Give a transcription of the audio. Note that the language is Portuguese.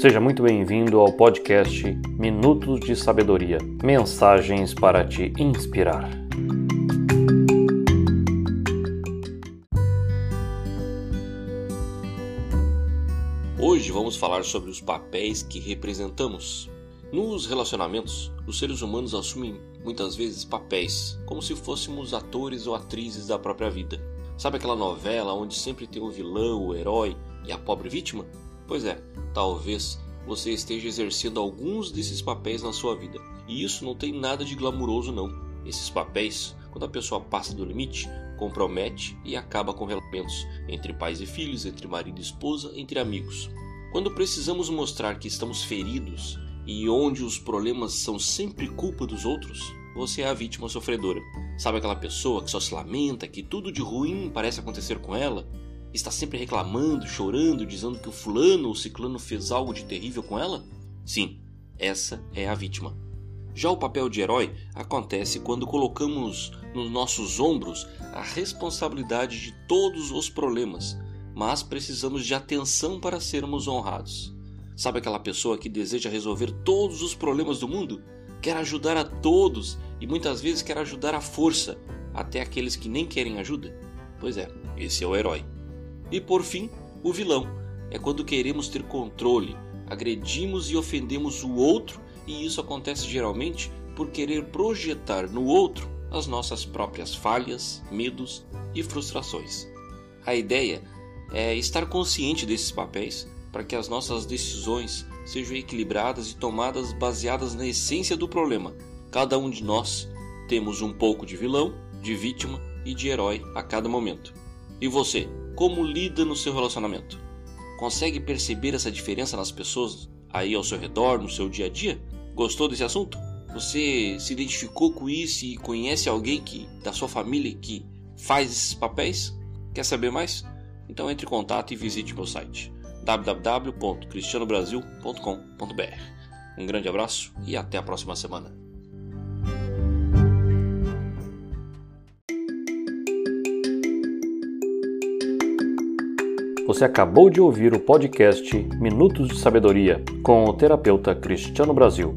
Seja muito bem-vindo ao podcast Minutos de Sabedoria mensagens para te inspirar. Hoje vamos falar sobre os papéis que representamos. Nos relacionamentos, os seres humanos assumem muitas vezes papéis, como se fôssemos atores ou atrizes da própria vida. Sabe aquela novela onde sempre tem o vilão, o herói e a pobre vítima? Pois é, talvez você esteja exercendo alguns desses papéis na sua vida. E isso não tem nada de glamuroso não. Esses papéis, quando a pessoa passa do limite, compromete e acaba com relacionamentos entre pais e filhos, entre marido e esposa, entre amigos. Quando precisamos mostrar que estamos feridos e onde os problemas são sempre culpa dos outros, você é a vítima sofredora. Sabe aquela pessoa que só se lamenta, que tudo de ruim parece acontecer com ela? Está sempre reclamando, chorando, dizendo que o fulano ou ciclano fez algo de terrível com ela? Sim, essa é a vítima. Já o papel de herói acontece quando colocamos nos nossos ombros a responsabilidade de todos os problemas, mas precisamos de atenção para sermos honrados. Sabe aquela pessoa que deseja resolver todos os problemas do mundo? Quer ajudar a todos e muitas vezes quer ajudar à força, até aqueles que nem querem ajuda? Pois é, esse é o herói. E por fim, o vilão é quando queremos ter controle, agredimos e ofendemos o outro, e isso acontece geralmente por querer projetar no outro as nossas próprias falhas, medos e frustrações. A ideia é estar consciente desses papéis para que as nossas decisões sejam equilibradas e tomadas baseadas na essência do problema. Cada um de nós temos um pouco de vilão, de vítima e de herói a cada momento. E você, como lida no seu relacionamento? Consegue perceber essa diferença nas pessoas aí ao seu redor, no seu dia a dia? Gostou desse assunto? Você se identificou com isso e conhece alguém que da sua família que faz esses papéis? Quer saber mais? Então entre em contato e visite meu site www.cristianobrasil.com.br. Um grande abraço e até a próxima semana. Você acabou de ouvir o podcast Minutos de Sabedoria com o terapeuta Cristiano Brasil.